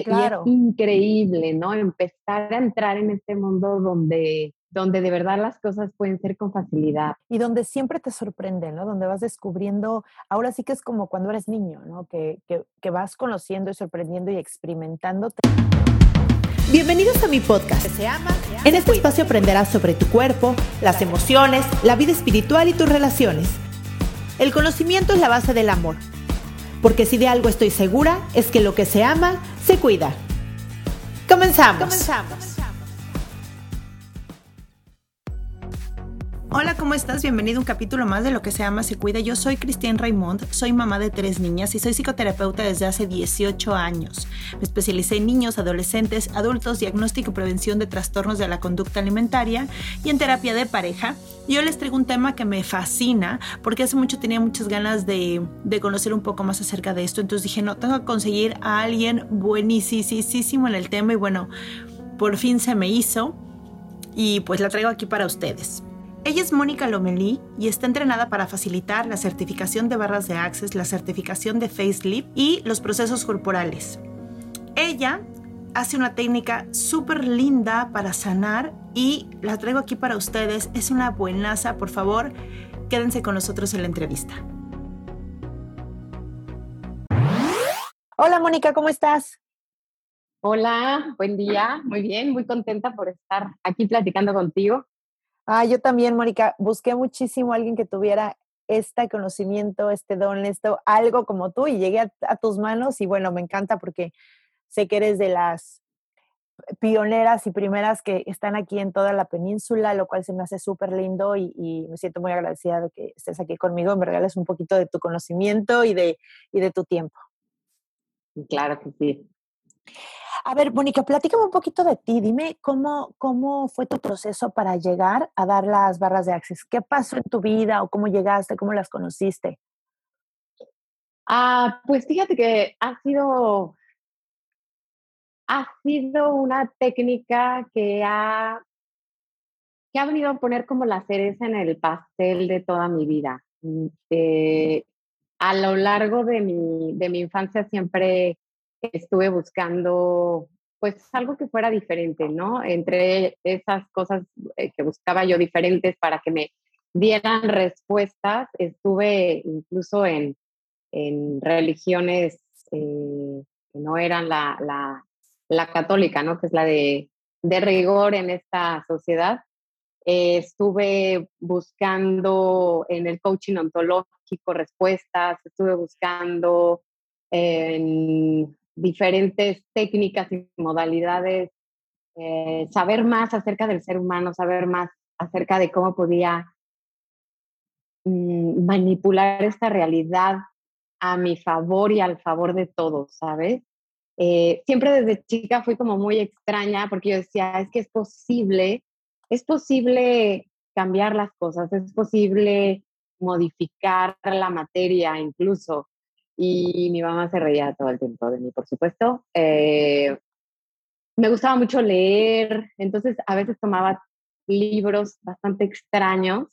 Claro. Y es increíble, ¿no? Empezar a entrar en este mundo donde, donde de verdad las cosas pueden ser con facilidad. Y donde siempre te sorprende, ¿no? Donde vas descubriendo, ahora sí que es como cuando eres niño, ¿no? Que, que, que vas conociendo y sorprendiendo y experimentándote. Bienvenidos a mi podcast. Se ama, en este espacio aprenderás sobre tu cuerpo, las emociones, la vida espiritual y tus relaciones. El conocimiento es la base del amor porque si de algo estoy segura es que lo que se ama, se cuida. Comenzamos. Comenzamos. Hola, ¿cómo estás? Bienvenido a un capítulo más de Lo que se ama, se cuida. Yo soy Cristian Raymond, soy mamá de tres niñas y soy psicoterapeuta desde hace 18 años. Me especialicé en niños, adolescentes, adultos, diagnóstico y prevención de trastornos de la conducta alimentaria y en terapia de pareja. Y hoy les traigo un tema que me fascina porque hace mucho tenía muchas ganas de, de conocer un poco más acerca de esto. Entonces dije, no, tengo que conseguir a alguien buenísimo en el tema y bueno, por fin se me hizo y pues la traigo aquí para ustedes. Ella es Mónica Lomelí y está entrenada para facilitar la certificación de barras de Access, la certificación de Facelift y los procesos corporales. Ella hace una técnica súper linda para sanar y la traigo aquí para ustedes. Es una buenaza, por favor, quédense con nosotros en la entrevista. Hola Mónica, ¿cómo estás? Hola, buen día, muy bien, muy contenta por estar aquí platicando contigo. Ah, yo también, Mónica, busqué muchísimo a alguien que tuviera este conocimiento, este don, esto, algo como tú y llegué a, tus manos y bueno, me encanta porque sé que eres de las pioneras y primeras que están aquí en toda la península, lo cual se me hace súper lindo y, me siento muy agradecida de que estés aquí conmigo, me regales un poquito de tu conocimiento y de, y de tu tiempo. Claro que sí. A ver, Mónica, platícame un poquito de ti. Dime cómo, cómo fue tu proceso para llegar a dar las barras de Access. ¿Qué pasó en tu vida o cómo llegaste, cómo las conociste? Ah, pues fíjate que ha sido, ha sido una técnica que ha, que ha venido a poner como la cereza en el pastel de toda mi vida. Eh, a lo largo de mi, de mi infancia siempre estuve buscando pues algo que fuera diferente, ¿no? Entre esas cosas eh, que buscaba yo diferentes para que me dieran respuestas, estuve incluso en, en religiones eh, que no eran la, la, católica, ¿no? Que es la de, de rigor en esta sociedad. Eh, estuve buscando en el coaching ontológico respuestas, estuve buscando en diferentes técnicas y modalidades, eh, saber más acerca del ser humano, saber más acerca de cómo podía mm, manipular esta realidad a mi favor y al favor de todos, ¿sabes? Eh, siempre desde chica fui como muy extraña porque yo decía, es que es posible, es posible cambiar las cosas, es posible modificar la materia incluso y mi mamá se reía todo el tiempo de mí, por supuesto. Eh, me gustaba mucho leer, entonces a veces tomaba libros bastante extraños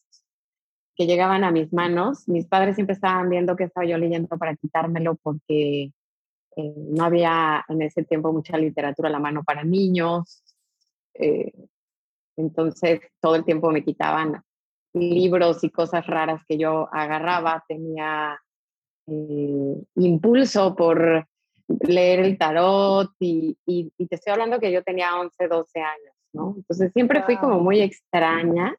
que llegaban a mis manos. Mis padres siempre estaban viendo que estaba yo leyendo para quitármelo porque eh, no había en ese tiempo mucha literatura a la mano para niños. Eh, entonces todo el tiempo me quitaban libros y cosas raras que yo agarraba. Tenía eh, impulso por leer el tarot y, y, te estoy hablando que yo tenía 11, 12 años, ¿no? Entonces siempre fui como muy extraña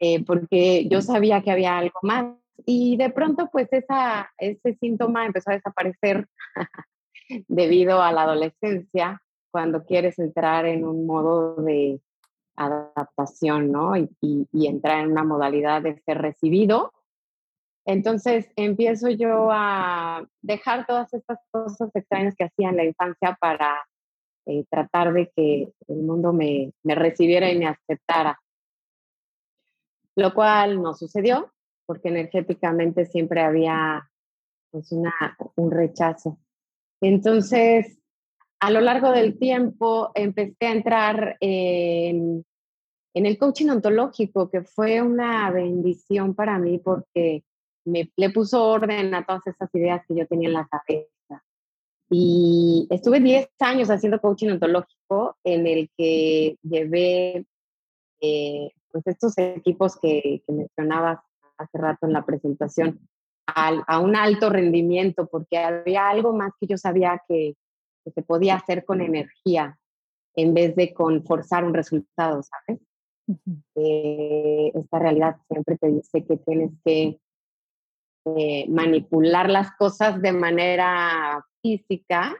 eh, porque yo sabía que había algo más y de pronto pues esa, ese síntoma empezó a desaparecer debido a la adolescencia cuando quieres entrar en un modo de adaptación, ¿no? Y, y, entrar en una modalidad de ser recibido. Entonces empiezo yo a dejar todas estas cosas extrañas que hacía en la infancia para eh, tratar de que el mundo me, me recibiera y me aceptara. Lo cual no sucedió porque energéticamente siempre había pues una, un rechazo. Entonces, a lo largo del tiempo empecé a entrar en, en el coaching ontológico, que fue una bendición para mí porque me le puso orden a todas esas ideas que yo tenía en la cabeza. Y estuve 10 años haciendo coaching ontológico en el que llevé eh, pues estos equipos que, que mencionabas hace rato en la presentación a un alto rendimiento, porque había algo más que yo sabía que, se podía hacer con energía en vez de con forzar un resultado, ¿sabes? Eh, esta realidad siempre te dice que tienes que eh, manipular las cosas de manera física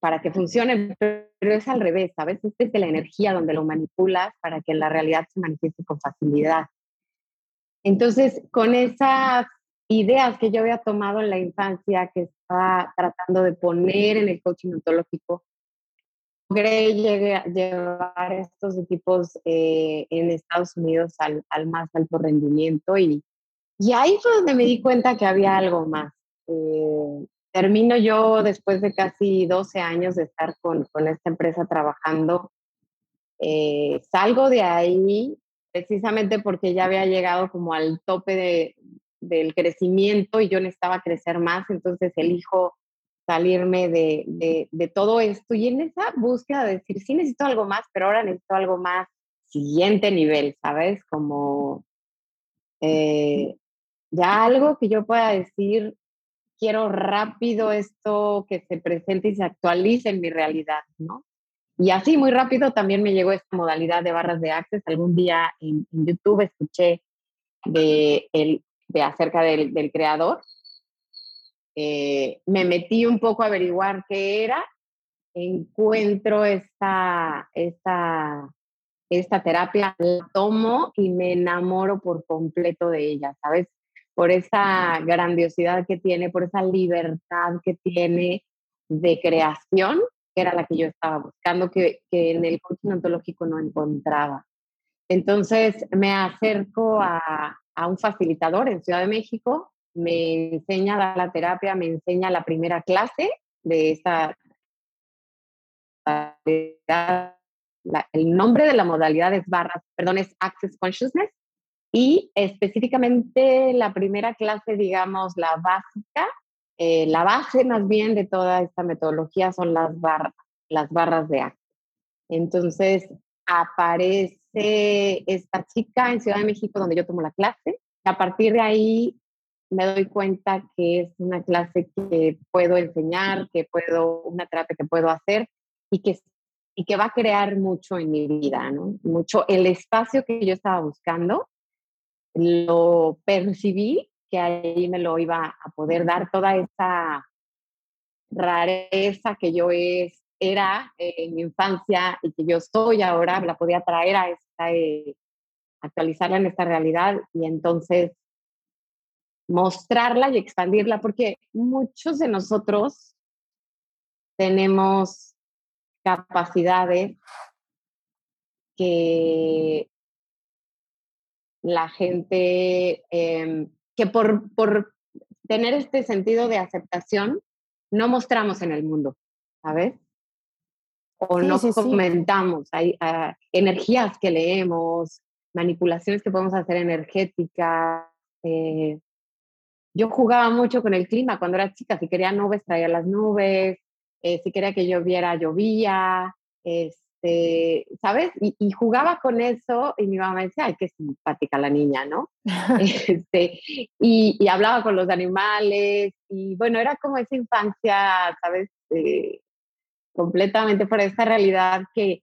para que funcione, pero es al revés, ¿sabes? Es desde la energía donde lo manipulas para que la realidad se manifieste con facilidad. Entonces, con esas ideas que yo había tomado en la infancia, que estaba tratando de poner en el coaching ontológico, logré llevar estos equipos eh, en Estados Unidos al, más alto rendimiento y, y ahí fue donde me di cuenta que había algo más. Eh, termino yo después de casi 12 años de estar con, con esta empresa trabajando. Eh, salgo de ahí precisamente porque ya había llegado como al tope de, del crecimiento y yo necesitaba crecer más, entonces elijo salirme de, de, de, todo esto y en esa búsqueda de decir, sí necesito algo más, pero ahora necesito algo más siguiente nivel, ¿sabes? Como eh, ya algo que yo pueda decir, quiero rápido esto que se presente y se actualice en mi realidad, ¿no? Y así muy rápido también me llegó esta modalidad de barras de access. Algún día en, YouTube escuché de el de acerca del, del creador. Eh, me metí un poco a averiguar qué era, encuentro esta, esta, esta terapia, la tomo y me enamoro por completo de ella, ¿sabes? Por esa grandiosidad que tiene, por esa libertad que tiene de creación, que era la que yo estaba buscando, que, que en el coaching ontológico no encontraba. Entonces me acerco a, a un facilitador en Ciudad de México, me enseña a dar la terapia, me enseña la primera clase de esta el nombre de la modalidad es barras, perdón, es Access Consciousness y específicamente la primera clase, digamos, la básica, eh, la base más bien de toda esta metodología son las barras, las barras de Access. Entonces aparece esta chica en Ciudad de México donde yo tomo la clase. A partir de ahí me doy cuenta que es una clase que puedo enseñar, que puedo, una terapia que puedo hacer y que, y que va a crear mucho en mi vida, ¿no? Mucho. El espacio que yo estaba buscando, lo percibí que ahí me lo iba a poder dar toda esa rareza que yo es, era eh, en mi infancia y que yo soy ahora, la podía traer a esta, eh, actualizarla en esta realidad y entonces mostrarla y expandirla, porque muchos de nosotros tenemos capacidades que la gente, em, que por, por tener este sentido de aceptación, no mostramos en el mundo, ¿sabes? o no comentamos. Hay ah, energías que leemos, manipulaciones que podemos hacer energéticas. Eh, yo jugaba mucho con el clima cuando era chica. Si quería nubes, traía las nubes. Eh, si quería que lloviera, llovía. Este, ¿sabes? Y, jugaba con eso y mi mamá me decía, ay, qué simpática la niña, ¿no? este, y, hablaba con los animales y bueno, era como esa infancia, ¿sabes? Eh, completamente por esta realidad que,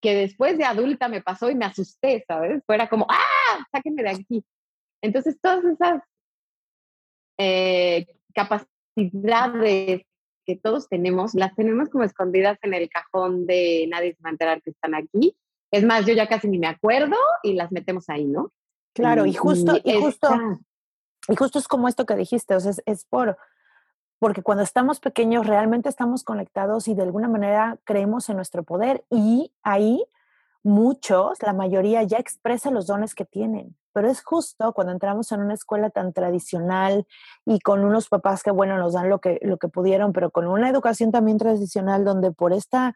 que después de adulta me pasó y me asusté, ¿sabes? Fuera como, ¡ah! Sáquenme de aquí. Entonces, todas esas eh, capacidades que todos tenemos, las tenemos como escondidas en el cajón de nadie se va a enterar que están aquí. Es más, yo ya casi ni me acuerdo y las metemos ahí, ¿no? Claro, y, justo, y, justo, y justo es como esto que dijiste, o sea, es, por, porque cuando estamos pequeños realmente estamos conectados y de alguna manera creemos en nuestro poder y ahí muchos, la mayoría ya expresa los dones que tienen pero es justo cuando entramos en una escuela tan tradicional y con unos papás que, bueno, nos dan lo que, lo que pudieron, pero con una educación también tradicional donde por esta,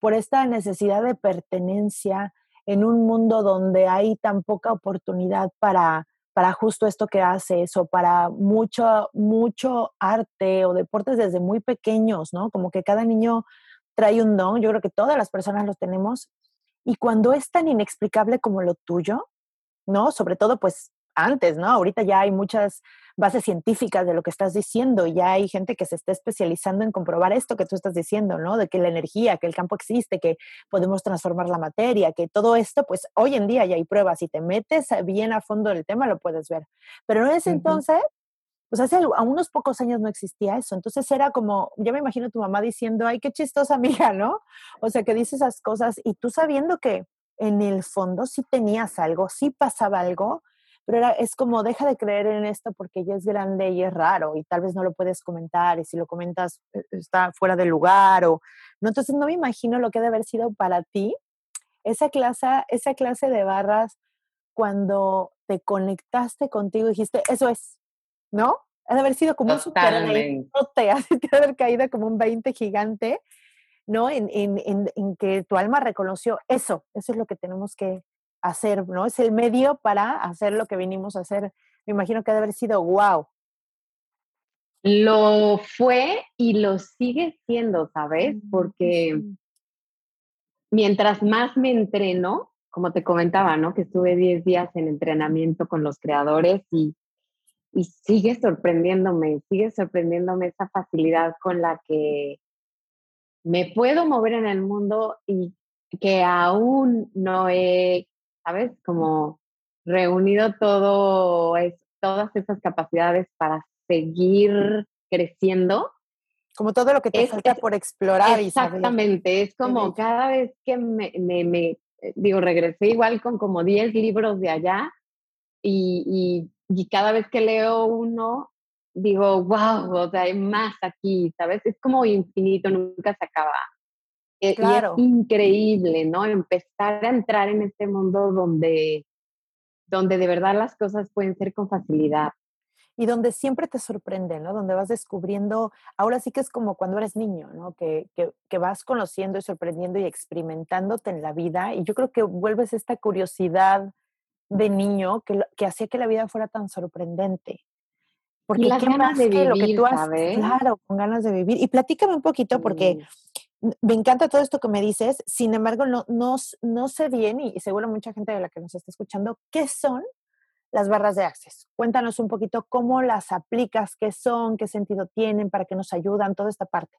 por esta necesidad de pertenencia en un mundo donde hay tan poca oportunidad para, para justo esto que haces o para mucho, mucho arte o deportes desde muy pequeños, ¿no? Como que cada niño trae un don, yo creo que todas las personas lo tenemos. Y cuando es tan inexplicable como lo tuyo, ¿no? Sobre todo, pues antes, ¿no? Ahorita ya hay muchas bases científicas de lo que estás diciendo, ya hay gente que se está especializando en comprobar esto que tú estás diciendo, ¿no? De que la energía, que el campo existe, que podemos transformar la materia, que todo esto, pues hoy en día ya hay pruebas, si te metes bien a fondo del tema lo puedes ver. Pero en ese entonces, pues hace a unos pocos años no existía eso, entonces era como, yo me imagino tu mamá diciendo, ay, qué chistosa amiga, ¿no? O sea, que dice esas cosas y tú sabiendo que en el fondo sí tenías algo, sí pasaba algo, pero era, es como deja de creer en esto porque ya es grande y es raro y tal vez no lo puedes comentar y si lo comentas eh, está fuera de lugar o no entonces no me imagino lo que debe haber sido para ti esa clase esa clase de barras cuando te conectaste contigo y dijiste eso es no ha de haber sido como un super te ha de haber caído como un 20 gigante ¿no? En, en, en, que tu alma reconoció eso, eso es lo que tenemos que hacer, ¿no? Es el medio para hacer lo que vinimos a hacer. Me imagino que ha de haber sido wow. Lo fue y lo sigue siendo, ¿sabes? Mm, Porque mientras más me entreno, como te comentaba, ¿no? Que estuve 10 días en entrenamiento con los creadores y, y sigue sorprendiéndome, sigue sorprendiéndome esa facilidad con la que me puedo mover en el mundo y que aún no he, ¿sabes? Como reunido todo es, todas esas capacidades para seguir creciendo. Como todo lo que te falta por explorar. Exactamente, es como cada vez que me, me, eh, digo, regresé igual con como 10 libros de allá y, y, y cada vez que leo uno digo, wow, o sea, hay más aquí, ¿sabes? Es como infinito, nunca se acaba. E, claro. Y es increíble, ¿no? Empezar a entrar en este mundo donde, donde de verdad las cosas pueden ser con facilidad. Y donde siempre te sorprende, ¿no? Donde vas descubriendo, ahora sí que es como cuando eres niño, ¿no? Que, que, que vas conociendo y sorprendiendo y experimentándote en la vida. Y yo creo que vuelves esta curiosidad de niño que, que hacía que la vida fuera tan sorprendente. Porque las ganas de vivir, lo que tú Claro, con ganas de vivir. Y platícame un poquito porque me encanta todo esto que me dices, sin embargo, no, no, no sé bien, y seguro mucha gente de la que nos está escuchando, ¿qué son las barras de Access? Cuéntanos un poquito cómo las aplicas, qué son, qué sentido tienen, para qué nos ayudan, toda esta parte.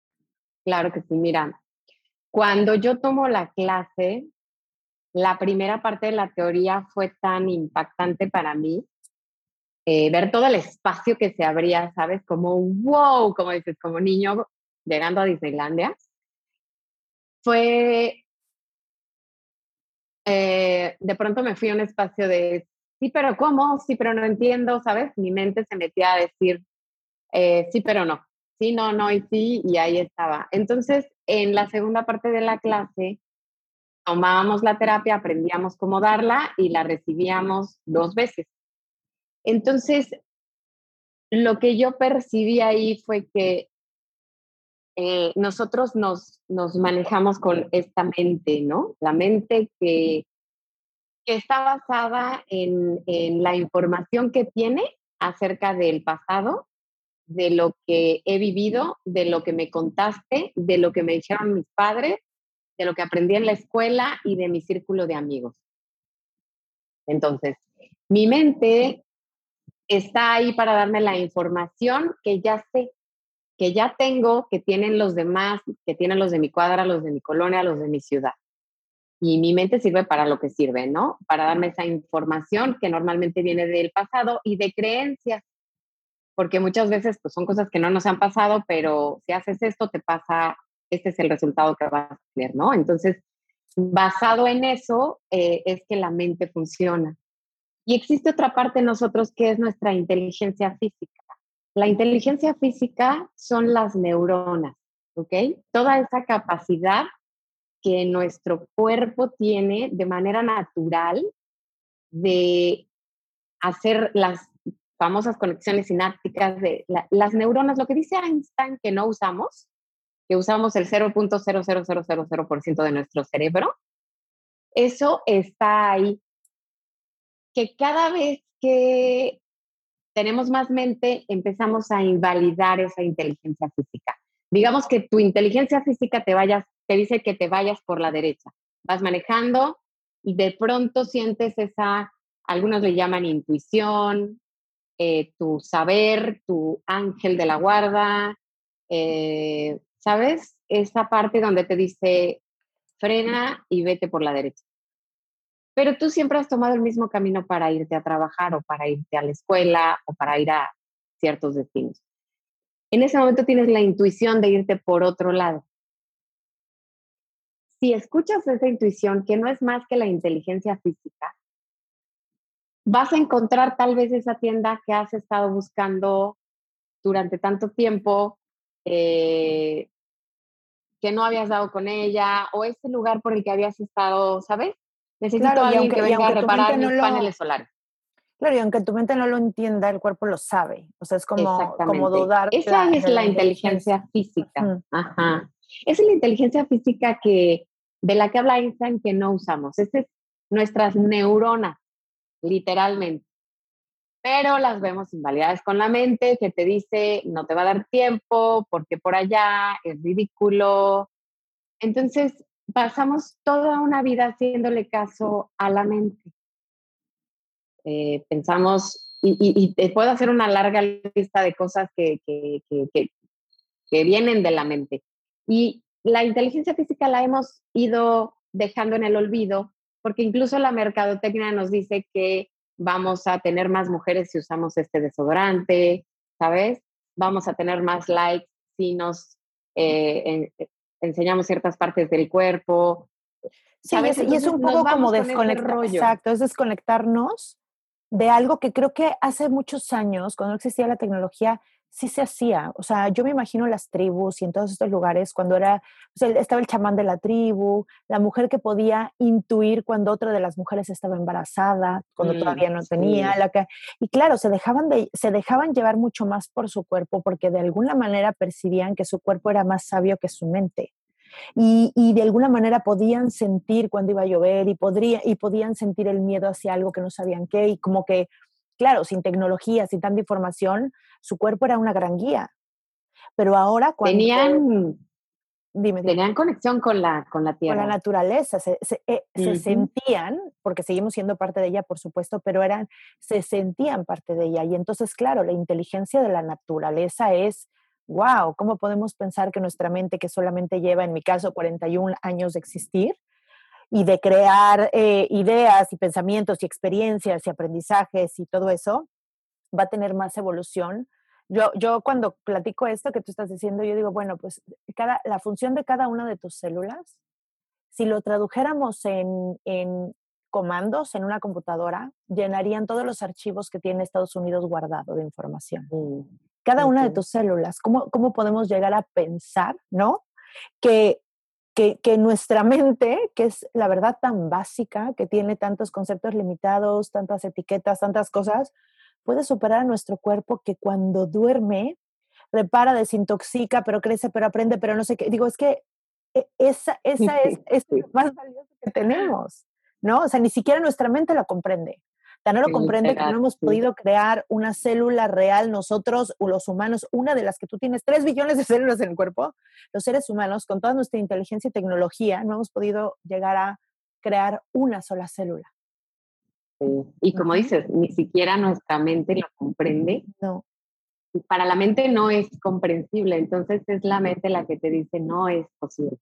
Claro que sí. Mira, cuando yo tomo la clase, la primera parte de la teoría fue tan impactante para mí. Eh, ver todo el espacio que se abría, ¿sabes? Como wow, como dices, como niño llegando a Disneylandia. Fue eh, de pronto me fui a un espacio de, sí, pero ¿cómo? Sí, pero no entiendo, ¿sabes? Mi mente se metía a decir, eh, sí, pero no, sí, no, no y sí, y ahí estaba. Entonces, en la segunda parte de la clase, tomábamos la terapia, aprendíamos cómo darla y la recibíamos dos veces. Entonces, lo que yo percibí ahí fue que eh, nosotros nos, nos manejamos con esta mente, ¿no? La mente que, que está basada en, en la información que tiene acerca del pasado, de lo que he vivido, de lo que me contaste, de lo que me dijeron mis padres, de lo que aprendí en la escuela y de mi círculo de amigos. Entonces, mi mente está ahí para darme la información que ya sé, que ya tengo, que tienen los demás, que tienen los de mi cuadra, los de mi colonia, los de mi ciudad. Y mi mente sirve para lo que sirve, ¿no? Para darme esa información que normalmente viene del pasado y de creencias. Porque muchas veces pues, son cosas que no nos han pasado, pero si haces esto, te pasa, este es el resultado que vas a tener, ¿no? Entonces, basado en eso, eh, es que la mente funciona. Y existe otra parte de nosotros que es nuestra inteligencia física. La inteligencia física son las neuronas, ¿ok? Toda esa capacidad que nuestro cuerpo tiene de manera natural de hacer las famosas conexiones sinápticas de las neuronas, lo que dice Einstein que no usamos, que usamos el 0.00000% de nuestro cerebro, eso está ahí. Que cada vez que tenemos más mente, empezamos a invalidar esa inteligencia física. Digamos que tu inteligencia física te vayas, te dice que te vayas por la derecha. Vas manejando y de pronto sientes esa, algunos le llaman intuición, eh, tu saber, tu ángel de la guarda, eh, ¿sabes? Esa parte donde te dice frena y vete por la derecha pero tú siempre has tomado el mismo camino para irte a trabajar o para irte a la escuela o para ir a ciertos destinos. En ese momento tienes la intuición de irte por otro lado. Si escuchas esa intuición, que no es más que la inteligencia física, vas a encontrar tal vez esa tienda que has estado buscando durante tanto tiempo, eh, que no habías dado con ella, o ese lugar por el que habías estado, ¿sabes? Necesito a alguien que venga a reparar mis paneles solares. Claro, y aunque tu mente no lo entienda, el cuerpo lo sabe. O sea, es como, como dudar. Esa es la, inteligencia física. Ajá. Esa es la inteligencia física que, de la que habla Einstein que no usamos. Esas es nuestras neuronas, literalmente. Pero las vemos invalidadas con la mente que te dice, no te va a dar tiempo, porque por allá es ridículo. Entonces, pasamos toda una vida haciéndole caso a la mente. Eh, pensamos, y, te puedo hacer una larga lista de cosas que, que, vienen de la mente. Y la inteligencia física la hemos ido dejando en el olvido, porque incluso la mercadotecnia nos dice que vamos a tener más mujeres si usamos este desodorante, ¿sabes? Vamos a tener más likes si nos eh, enseñamos ciertas partes del cuerpo. Sí, y es un poco como desconectar, exacto, es desconectarnos de algo que creo que hace muchos años, cuando no existía la tecnología, sí se hacía. O sea, yo me imagino las tribus y en todos estos lugares, cuando era, estaba el chamán de la tribu, la mujer que podía intuir cuando otra de las mujeres estaba embarazada, cuando todavía no tenía, la que, y claro, se dejaban, de, se dejaban llevar mucho más por su cuerpo porque de alguna manera percibían que su cuerpo era más sabio que su mente. Y, y, de alguna manera podían sentir cuando iba a llover y, podría, y podían sentir el miedo hacia algo que no sabían qué y como que claro, sin tecnología, sin tanta información, su cuerpo era una gran guía. Pero ahora cuando... Tenían, dime, tenían conexión con la, con la tierra. Con la naturaleza, se, eh, sentían, porque seguimos siendo parte de ella, por supuesto, pero eran, se sentían parte de ella. Y entonces, claro, la inteligencia de la naturaleza es, wow, ¿cómo podemos pensar que nuestra mente, que solamente lleva, en mi caso, 41 años de existir, y de crear eh, ideas y pensamientos y experiencias y aprendizajes y todo eso, va a tener más evolución. Yo, yo cuando platico esto que tú estás diciendo, yo digo, bueno, pues cada, la función de cada una de tus células, si lo tradujéramos en, en comandos en una computadora, llenarían todos los archivos que tiene Estados Unidos guardado de información. Mm, cada una de tus células, ¿cómo, ¿cómo podemos llegar a pensar, no? Que que, nuestra mente, que es la verdad tan básica, que tiene tantos conceptos limitados, tantas etiquetas, tantas cosas, puede superar a nuestro cuerpo que cuando duerme repara, desintoxica, pero crece, pero aprende, pero no sé qué. Digo, es que e, esa, esa es, es lo más valioso que tenemos, ¿no? O sea, ni siquiera nuestra mente la comprende. Tan no lo comprende que no hemos podido crear una célula real nosotros, los humanos, una de las que tú tienes, tres billones de células en el cuerpo, los seres humanos, con toda nuestra inteligencia y tecnología, no hemos podido llegar a crear una sola célula. Y como dices, ni siquiera nuestra mente lo comprende. No. Para la mente no es comprensible, entonces es la mente la que te dice no es posible.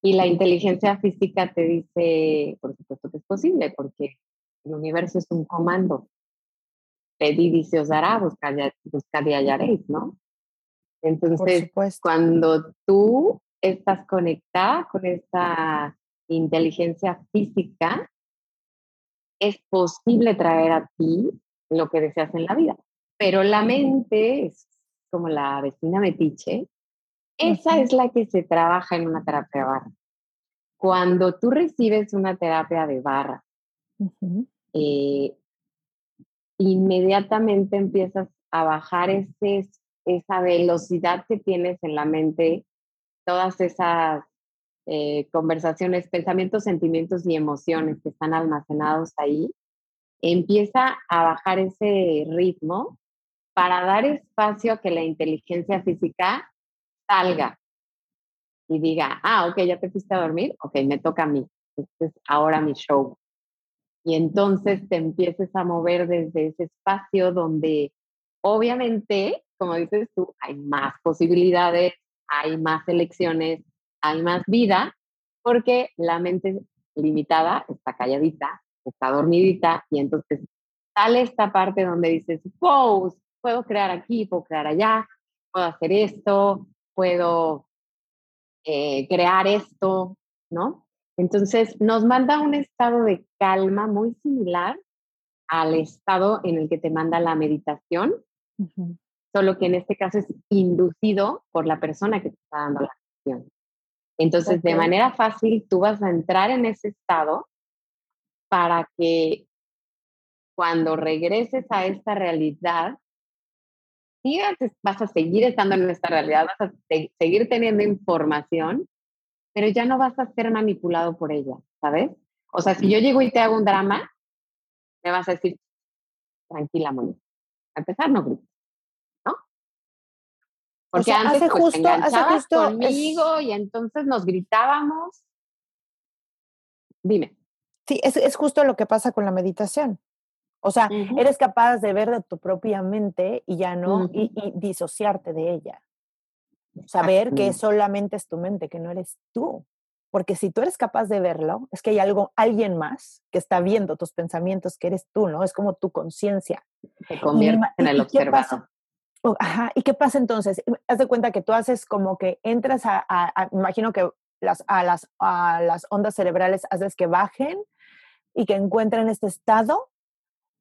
Y la inteligencia física te dice, por supuesto que es posible, porque el universo es un comando. Pedid y se os dará, buscad, y hallaréis, ¿no? Entonces, cuando tú estás conectada con esa inteligencia física, es posible traer a ti lo que deseas en la vida. Pero la mente es como la vecina metiche, esa es la que se trabaja en una terapia barra. Cuando tú recibes una terapia de barra, eh, inmediatamente empiezas a bajar ese, esa velocidad que tienes en la mente, todas esas eh, conversaciones, pensamientos, sentimientos y emociones que están almacenados ahí, empieza a bajar ese ritmo para dar espacio a que la inteligencia física salga y diga, ah, ok, ya te fuiste a dormir, ok, me toca a mí, este es ahora mi show y entonces te empieces a mover desde ese espacio donde obviamente, como dices tú, hay más posibilidades, hay más elecciones, hay más vida, porque la mente limitada está calladita, está dormidita y entonces sale esta parte donde dices, wow, puedo crear aquí, puedo crear allá, puedo hacer esto, puedo eh, crear esto, ¿no? Entonces, nos manda un estado de calma muy similar al estado en el que te manda la meditación, solo que en este caso es inducido por la persona que te está dando la acción. Entonces, de manera fácil, tú vas a entrar en ese estado para que cuando regreses a esta realidad, vas a seguir estando en esta realidad, vas a seguir teniendo información, pero ya no vas a ser manipulado por ella, ¿sabes? O sea, si yo llego y te hago un drama, me vas a decir, tranquila, Mónica. A empezar, no grites. Porque antes hace pues, justo, hace justo conmigo y entonces nos gritábamos. Dime. Sí, es, es, justo lo que pasa con la meditación. O sea, eres capaz de ver de tu propia mente y ya no, y, y disociarte de ella. Saber que solamente es tu mente, que no eres tú. Porque si tú eres capaz de verlo, es que hay algo, alguien más que está viendo tus pensamientos, que eres tú, ¿no? Es como tu conciencia. Te convierte en el observador. Ajá, ¿y qué pasa entonces? Haz de cuenta que tú haces como que entras a, a, imagino que las, a, las, a las ondas cerebrales haces que bajen y que encuentren este estado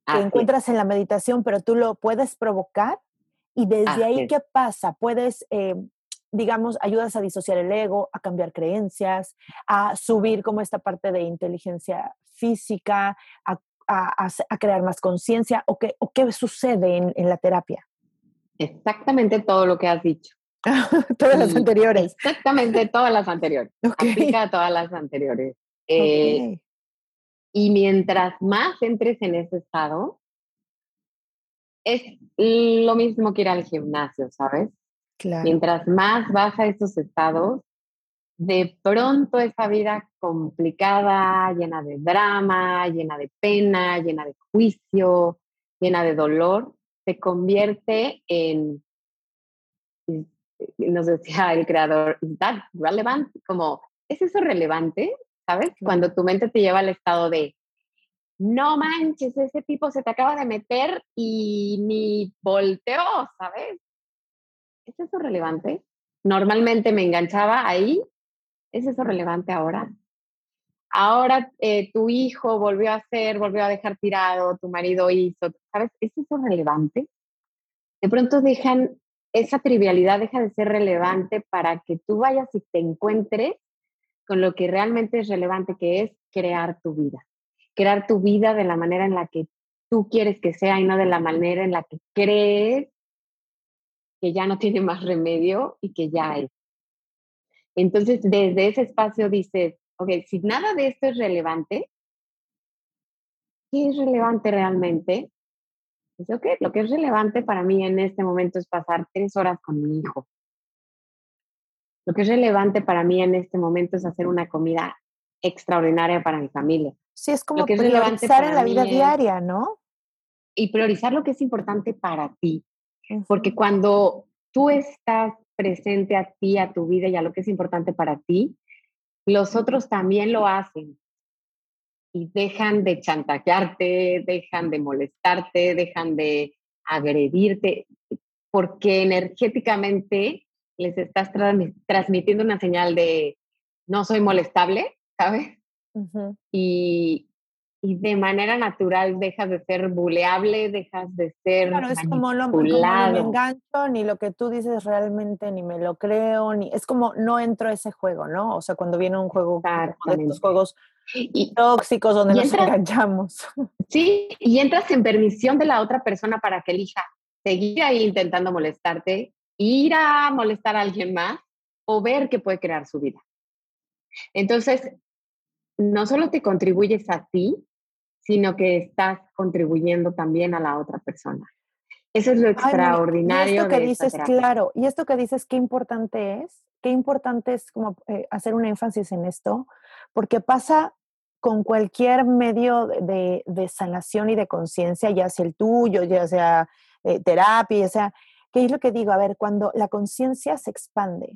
que encuentras en la meditación, pero tú lo puedes provocar Y desde Así ahí, es. ¿qué pasa? Puedes, eh, digamos, ayudas a disociar el ego, a cambiar creencias, a subir como esta parte de inteligencia física, a, crear más conciencia, o qué, o qué sucede en, en la terapia. Exactamente todo lo que has dicho. Todas las Y anteriores. Exactamente todas las anteriores. Aplica a todas las anteriores. Eh. Y mientras más entres en ese estado, es lo mismo que ir al gimnasio, ¿sabes? Claro. Mientras más vas a esos estados, de pronto esa vida complicada, llena de drama, llena de pena, llena de juicio, llena de dolor, se convierte en, y- y nos decía el creador, ¿is that relevant? Como, ¿es eso relevante? ¿Sabes? Cuando tu mente te lleva al estado de, no manches, ese tipo se te acaba de meter y ni volteó, ¿sabes? ¿Es eso relevante? Normalmente me enganchaba ahí. ¿Es eso relevante ahora? Ahora eh, tu hijo volvió a hacer, volvió a dejar tirado, tu marido hizo, ¿sabes? ¿Es eso relevante? De pronto dejan, esa trivialidad deja de ser relevante para que tú vayas y te encuentres con lo que realmente es relevante, que es crear tu vida. Crear tu vida de la manera en la que tú quieres que sea y no de la manera en la que crees que ya no tiene más remedio y que ya es. Entonces, desde ese espacio dices, ok, si nada de esto es relevante, ¿qué es relevante realmente? Dice, ok, lo que es relevante para mí en este momento es pasar tres horas con mi hijo. Lo que es relevante para mí en este momento es hacer una comida extraordinaria para mi familia. Sí, es como que es relevante priorizar en la vida es- diaria, ¿no? Y priorizar lo que es importante para ti. Porque cuando tú estás presente a ti, a tu vida y a lo que es importante para ti, los otros también lo hacen. Y dejan de chantajearte, dejan de molestarte, dejan de agredirte, porque energéticamente les estás transmi- transmitiendo una señal de no soy molestable, ¿sabes? Y, y de manera natural dejas de ser buleable, dejas de ser Claro, es como no, como me engancho, ni lo que tú dices realmente, ni me lo creo, ni es como no entro a ese juego, ¿no? O sea, cuando viene un juego como de estos juegos Y, tóxicos donde y nos entras- enganchamos. Sí, y entras en permisión de la otra persona para que elija seguir ahí intentando molestarte, ir a molestar a alguien más o ver que puede crear su vida. Entonces, no solo te contribuyes a ti, sino que estás contribuyendo también a la otra persona. Eso es lo Ay, extraordinario y esto que de dices, claro, y esto que dices, qué importante es, qué importante es como eh, hacer un énfasis en esto, porque pasa con cualquier medio de, de- de sanación y de conciencia, ya sea el tuyo, ya sea eh, terapia, ya sea, ¿qué es lo que digo? A ver, cuando la conciencia se expande,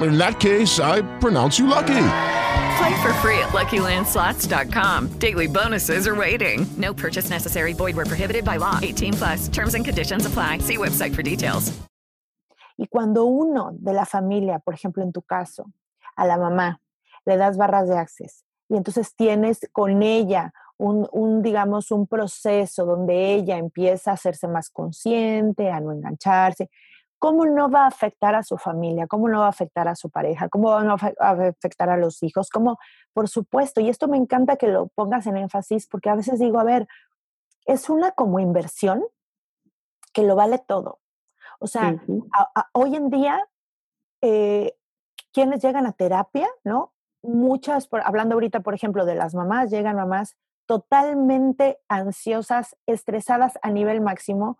In that case, I pronounce you lucky. Play for free at LuckyLandSlots.com. Daily bonuses are waiting. No purchase necessary. Void where prohibited by law. 18 plus. Terms and conditions apply. See website for details. y cuando uno de la familia, por ejemplo, en tu caso, a la mamá, le das barras de access y entonces tienes con ella un, un, digamos, un proceso donde ella empieza a hacerse más consciente, a no engancharse, ¿cómo no va a afectar a su familia? ¿Cómo no va a afectar a su pareja? ¿Cómo va a afectar a los hijos? ¿Cómo? Por supuesto, y esto me encanta que lo pongas en énfasis porque a veces digo, a ver, es una como inversión que lo vale todo. O sea, hoy en día, eh, quienes llegan a terapia, ¿no? Muchas, hablando ahorita, por ejemplo, de las mamás, llegan mamás totalmente ansiosas, estresadas a nivel máximo,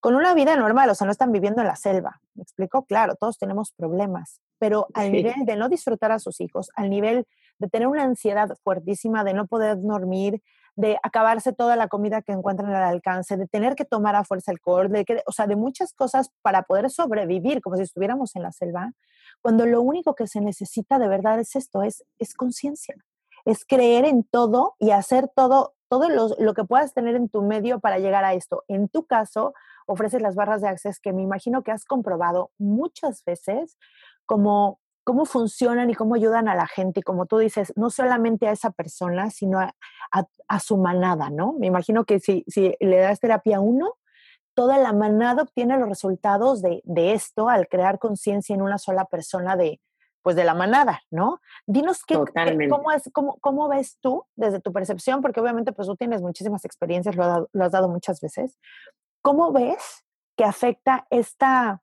con una vida normal, o sea, no están viviendo en la selva. ¿Me explico? Claro, todos tenemos problemas, pero al nivel de no disfrutar a sus hijos, al nivel de tener una ansiedad fuertísima, de no poder dormir, de acabarse toda la comida que encuentran al alcance, de tener que tomar a fuerza alcohol, de que, o sea, de muchas cosas para poder sobrevivir como si estuviéramos en la selva, cuando lo único que se necesita de verdad es esto, es, es conciencia, es creer en todo y hacer todo, todo lo, lo, que puedas tener en tu medio para llegar a esto. En tu caso, ofreces las barras de acceso que me imagino que has comprobado muchas veces como cómo funcionan y cómo ayudan a la gente. Y como tú dices, no solamente a esa persona, sino a, su manada, ¿no? Me imagino que si, si le das terapia a uno, toda la manada obtiene los resultados de, de esto al crear conciencia en una sola persona de, pues de la manada, ¿no? Dinos qué, cómo, es, cómo, cómo, ves tú desde tu percepción, porque obviamente pues tú tienes muchísimas experiencias, lo, lo has dado muchas veces. ¿Cómo ves que afecta esta,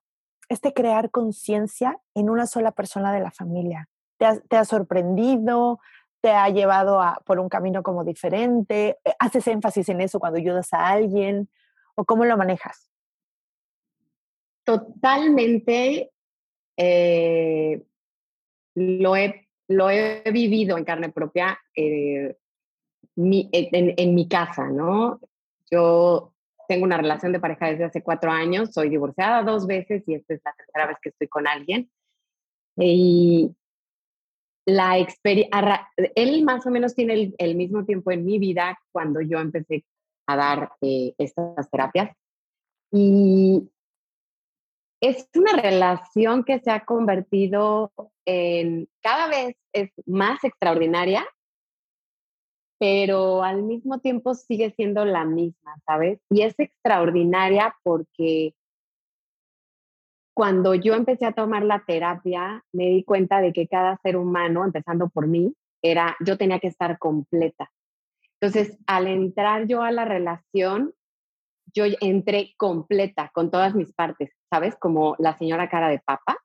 este crear conciencia en una sola persona de la familia? ¿Te ha, ¿Te ha, sorprendido? ¿Te ha llevado a, por un camino como diferente? Eh, ¿Haces énfasis en eso cuando ayudas a alguien? ¿O cómo lo manejas? Totalmente eh, lo, he, lo he vivido en carne propia eh, mi, en, en, mi casa, ¿no? Yo tengo una relación de pareja desde hace cuatro años, soy divorciada dos veces y esta es la tercera vez que estoy con alguien. Y la experiencia, él más o menos tiene el, mismo tiempo en mi vida cuando yo empecé a dar eh, estas terapias. Y es una relación que se ha convertido en, cada vez es más extraordinaria pero al mismo tiempo sigue siendo la misma, ¿sabes? Y es extraordinaria porque cuando yo empecé a tomar la terapia, me di cuenta de que cada ser humano, empezando por mí, era, yo tenía que estar completa. Entonces, al entrar yo a la relación, yo entré completa con todas mis partes, ¿sabes? Como la señora cara de papa.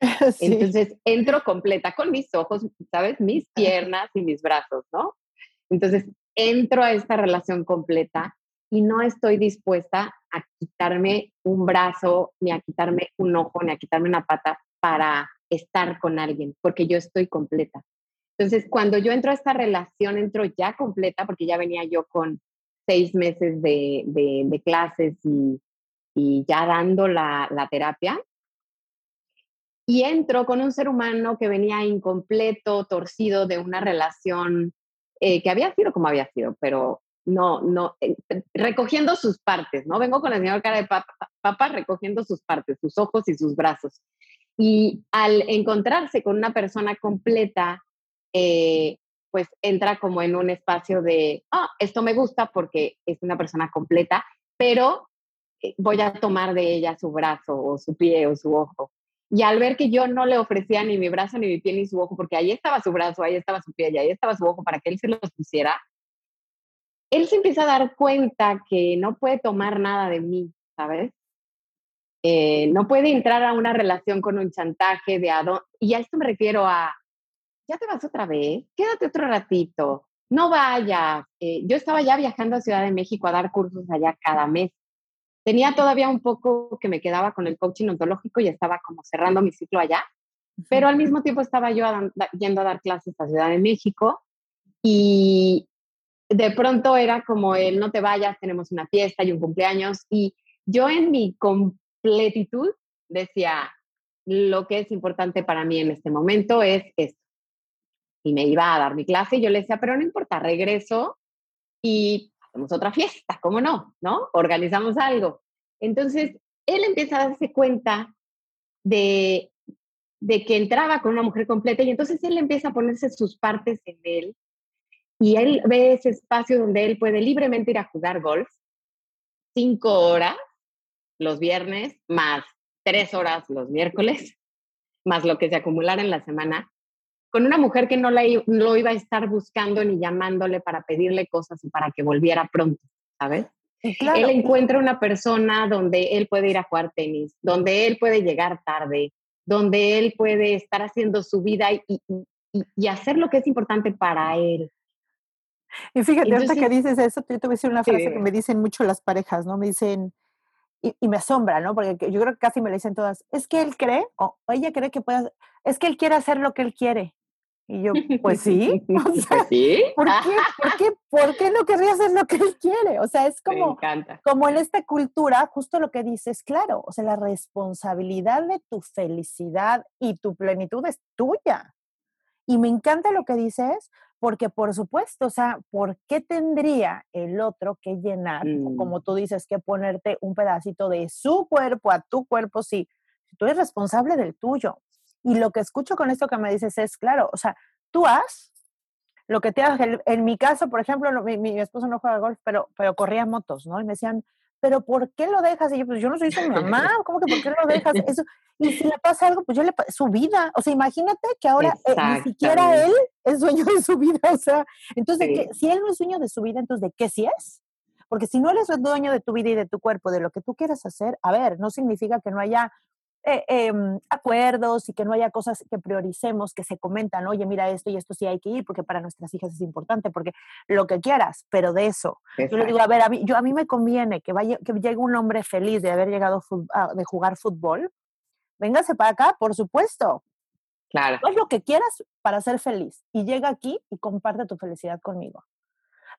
Entonces, entro completa con mis ojos, ¿sabes? Mis piernas y mis brazos, ¿no? Entonces, entro a esta relación completa y no estoy dispuesta a quitarme un brazo, ni a quitarme un ojo, ni a quitarme una pata para estar con alguien, porque yo estoy completa. Entonces, cuando yo entro a esta relación, entro ya completa, porque ya venía yo con seis meses de, clases y, ya dando la, terapia. Y entro con un ser humano que venía incompleto, torcido de una relación eh, que había sido como había sido, pero no, no, eh, recogiendo sus partes, ¿no? Vengo con el señor cara de papa, recogiendo sus partes, sus ojos y sus brazos. Y al encontrarse con una persona completa, eh, pues entra como en un espacio de, ah, esto me gusta porque es una persona completa, pero voy a tomar de ella su brazo o su pie o su ojo. Y al ver que yo no le ofrecía ni mi brazo, ni mi pie, ni su ojo, porque ahí estaba su brazo, ahí estaba su pie y ahí estaba su ojo para que él se los pusiera, él se empieza a dar cuenta que no puede tomar nada de mí, ¿sabes? Eh, no puede entrar a una relación con un chantaje de adón. Y a esto me refiero a, ya te vas otra vez, quédate otro ratito, no vayas. Eh, yo estaba ya viajando a Ciudad de México a dar cursos allá cada mes tenía todavía un poco que me quedaba con el coaching ontológico y estaba como cerrando mi ciclo allá, pero al mismo tiempo estaba yo yendo a dar clases a Ciudad de México y de pronto era como el no te vayas, tenemos una fiesta y un cumpleaños y yo en mi completitud decía, lo que es importante para mí en este momento es esto. Y me iba a dar mi clase y yo le decía, pero no importa, regreso y hacemos otra fiesta, ¿cómo no? ¿No? Organizamos algo. Entonces, él empieza a darse cuenta de, de que entraba con una mujer completa y entonces él empieza a ponerse sus partes en él y él ve ese espacio donde él puede libremente ir a jugar golf cinco horas los viernes, más tres horas los miércoles, más lo que se acumulara en la semana, con una mujer que no lo iba a estar buscando ni llamándole para pedirle cosas y para que volviera pronto, ¿sabes? Él encuentra una persona donde él puede ir a jugar tenis, donde él puede llegar tarde, donde él puede estar haciendo su vida y, y, hacer lo que es importante para él. Y fíjate, ahorita que dices eso, yo te voy a decir una frase que me dicen mucho las parejas, ¿no? Me dicen, y, y, me asombra, ¿no? Porque yo creo que casi me lo dicen todas, es que él cree, o ella cree que puede, es que él quiere hacer lo que él quiere. Y yo, pues sí. Pues ¿Sí? ¿por, qué, ¿por, qué, ¿por, qué, no querría hacer lo que él quiere? O sea, es como, como en esta cultura, justo lo que dices, claro, o sea, la responsabilidad de tu felicidad y tu plenitud es tuya. Y me encanta lo que dices, porque por supuesto, o sea, ¿por qué tendría el otro que llenar, mm. como tú dices, que ponerte un pedacito de su cuerpo a tu cuerpo si tú eres responsable del tuyo? Y lo que escucho con esto que me dices es, claro, o sea, tú haz lo que te hagas. En, mi caso, por ejemplo, mi, esposo no juega golf, pero, pero corría motos, ¿no? Y me decían, pero ¿por qué lo dejas? Y yo, pues yo no soy su mamá, ¿cómo que por qué lo dejas? Eso, y si le pasa algo, pues yo le su vida. O sea, imagínate que ahora eh, ni siquiera él es dueño de su vida. O sea, entonces, si él no es dueño de su vida, entonces, ¿de qué sí es? Porque si no eres dueño de tu vida y de tu cuerpo, de lo que tú quieras hacer, a ver, no significa que no haya eh, em, acuerdos y que no haya cosas que prioricemos, que se comentan, oye, mira esto y esto sí hay que ir porque para nuestras hijas es importante, porque lo que quieras, pero de eso. Yo le digo, a ver, a mí, yo, a mí me conviene que, vaya, que llegue un hombre feliz de haber llegado a, de jugar fútbol, véngase para acá, por supuesto. Claro. Haz lo que quieras para ser feliz y llega aquí y comparte tu felicidad conmigo.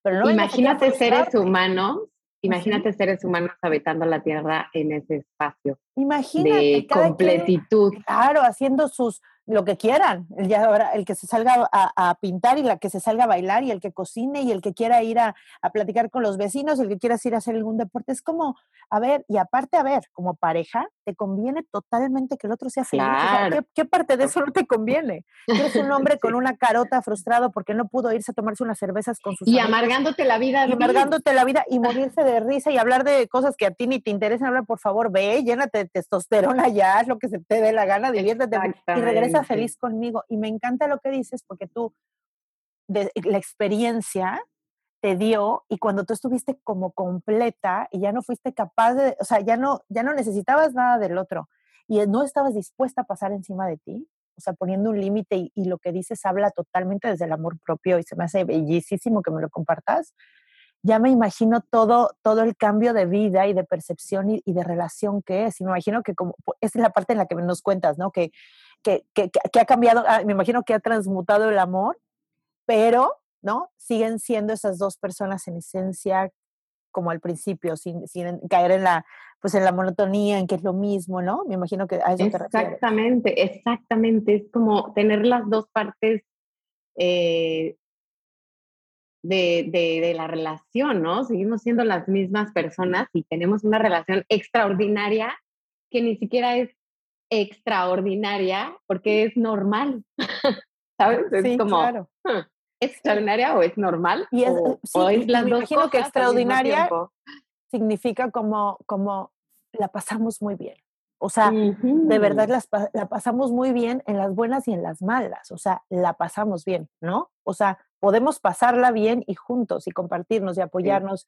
Pero no Imagínate seres humanos Imagínate seres humanos habitando la Tierra en ese espacio Imagínate, de completitud. claro, haciendo sus lo que quieran. El, ya ahora, el que se salga a, pintar y la que se salga a bailar y el que cocine y el que quiera ir a, platicar con los vecinos, el que quiera ir a hacer algún deporte. Es como, a ver, y aparte, a ver, como pareja, te conviene totalmente que el otro sea feliz. ¿qué, parte de eso no te conviene? Eres un hombre con una carota frustrado porque no pudo irse a tomarse unas cervezas con sus Y amargándote la vida. Y amargándote la vida y morirse de risa y hablar de cosas que a ti ni te interesan hablar, por favor, ve, llénate de testosterona ya, haz lo que se te dé la gana, diviértete y regresa feliz conmigo. Y me encanta lo que dices porque tú, de, la experiencia te dio y cuando tú estuviste como completa y ya no fuiste capaz de, o sea, ya no, ya no necesitabas nada del otro y no estabas dispuesta a pasar encima de ti, o sea, poniendo un límite y, y, lo que dices habla totalmente desde el amor propio y se me hace bellísimo que me lo compartas. Ya me imagino todo, todo el cambio de vida y de percepción y, de relación que es. Y me imagino que como, esa es la parte en la que nos cuentas, ¿no? Que que, ha cambiado, ah, me imagino que ha transmutado el amor, pero, ¿no? Siguen siendo esas dos personas en esencia como al principio, sin, caer en la, pues en la monotonía, en que es lo mismo, ¿no? Me imagino que a eso te refieres. Exactamente, exactamente. Es como tener las dos partes eh, de, de, de, la relación, ¿no? Seguimos siendo las mismas personas y tenemos una relación extraordinaria que ni siquiera es extraordinaria porque es normal, ¿sabes? Es como, claro. extraordinaria o es normal y es, o, es las me imagino que extraordinaria significa como, como la pasamos muy bien. O sea, de verdad la pasamos muy bien en las buenas y en las malas. O sea, la pasamos bien, ¿no? O sea, podemos pasarla bien y juntos y compartirnos y apoyarnos.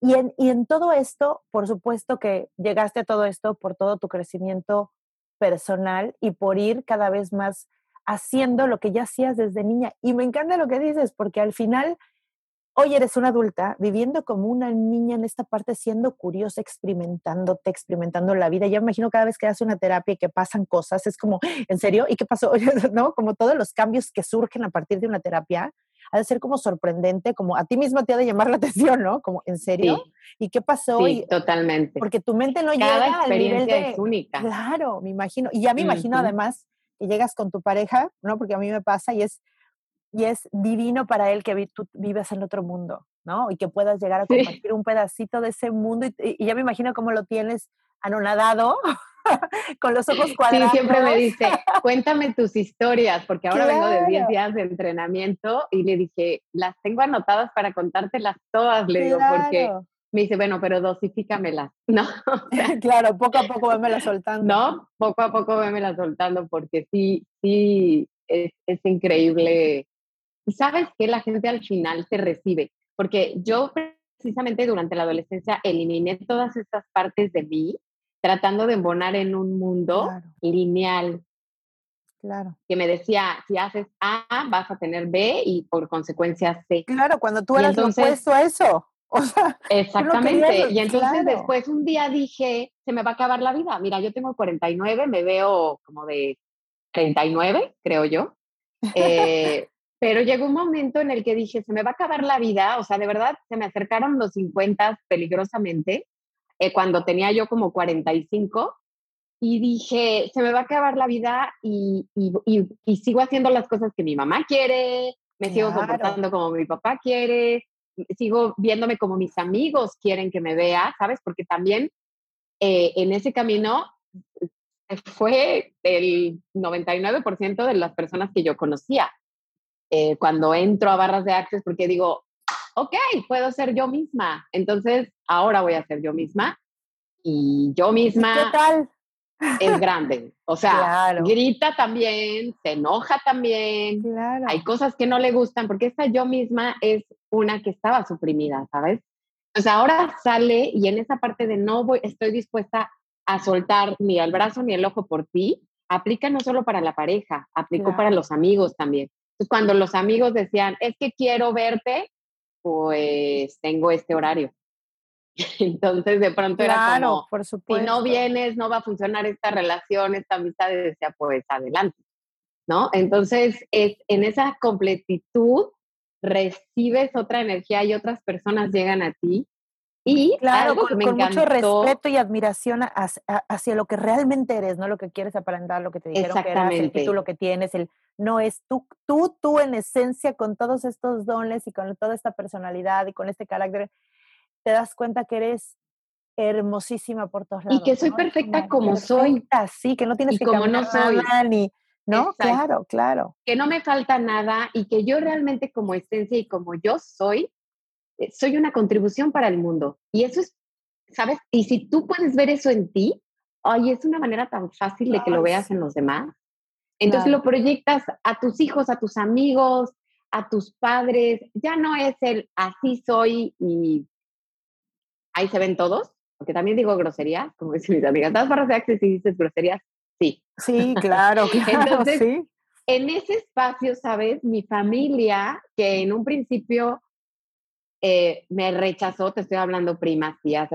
Y, en, y en todo esto, por supuesto que llegaste a todo esto por todo tu crecimiento personal y por ir cada vez más haciendo lo que ya hacías desde niña. Y me encanta lo que dices, porque al final, hoy eres una adulta viviendo como una niña en esta parte, siendo curiosa, experimentándote, experimentando la vida. Yo me imagino cada vez que haces una terapia y que pasan cosas, es como, ¿en serio? ¿Y qué pasó? ¿No? Como todos los cambios que surgen a partir de una terapia ha de ser como sorprendente, como a ti misma te ha de llamar la atención, ¿no? Como, ¿en serio? ¿Y qué pasó? Sí, totalmente. Porque tu mente no Cada llega al nivel de... es única. Claro, me imagino. Y ya me imagino además que llegas con tu pareja, ¿no? Porque a mí me pasa y es, y es divino para él que tú vives en otro mundo, ¿no? Y que puedas llegar a compartir un pedacito de ese mundo. Y, y, ya me imagino cómo lo tienes anonadado con los ojos cuadrados. Sí, siempre me dice, cuéntame tus historias, porque ahora vengo de 10 días de entrenamiento y le dije, las tengo anotadas para contártelas todas, le digo, porque me dice, bueno, pero dosifícamelas, ¿no? claro, poco a poco vémela soltando. No, poco a poco vémela soltando, porque sí, sí, es, es increíble. Y sabes que la gente al final te recibe, porque yo precisamente durante la adolescencia eliminé todas estas partes de mí, tratando de embonar en un mundo lineal. Claro. Que me decía, si haces A, vas a tener B y por consecuencia C. Claro, cuando tú eras opuesto a eso. O sea, exactamente. y entonces después un día dije, se me va a acabar la vida. Mira, yo tengo 49, me veo como de 39, creo yo. Eh, pero llegó un momento en el que dije, se me va a acabar la vida, o sea, de verdad, se me acercaron los 50 peligrosamente, eh, cuando tenía yo como 45, y dije, se me va a acabar la vida y, y, sigo haciendo las cosas que mi mamá quiere, me sigo comportando como mi papá quiere, sigo viéndome como mis amigos quieren que me vea, ¿sabes? Porque también eh, en ese camino fue el 99% de las personas que yo conocía. Eh, cuando entro a barras de access, porque digo, ok, puedo ser yo misma. Entonces, ahora voy a ser yo misma. Y yo misma ¿Qué tal? es grande. O sea, grita también, se enoja también. Hay cosas que no le gustan, porque esta yo misma es una que estaba suprimida, ¿sabes? Pues ahora sale y en esa parte de no voy, estoy dispuesta a soltar ni el brazo ni el ojo por ti, aplica no solo para la pareja, aplicó para los amigos también. Entonces, cuando los amigos decían, es que quiero verte, pues tengo este horario. Entonces, de pronto era como, por supuesto. si no vienes, no va a funcionar esta relación, esta amistad, y decía, pues adelante, ¿no? Entonces, es, en esa completitud recibes otra energía y otras personas llegan a ti y claro, con, mucho respeto y admiración hacia, lo que realmente eres, no lo que quieres aparentar, lo que te dijeron que eras, el título que tienes, el no es tú, tú, tú en esencia con todos estos dones y con toda esta personalidad y con este carácter, te das cuenta que eres hermosísima por todos lados. Y que soy perfecta como, soy. Sí, que no tienes que como no soy. nada ni... ¿No? Claro, claro. Que no me falta nada y que yo realmente como esencia y como yo soy, soy una contribución para el mundo. Y eso es, ¿sabes? Y si tú puedes ver eso en ti, ay, es una manera tan fácil de que lo veas en los demás. Entonces lo proyectas a tus hijos, a tus amigos, a tus padres. Ya no es el así soy y ahí se ven todos, porque también digo groserías, como dicen mis amigas. ¿Das barras de access y dices groserías? Sí. Sí, claro, claro. Entonces, sí. en ese espacio, ¿sabes? Mi familia, que en un principio eh, me rechazó, te estoy hablando primas, tías,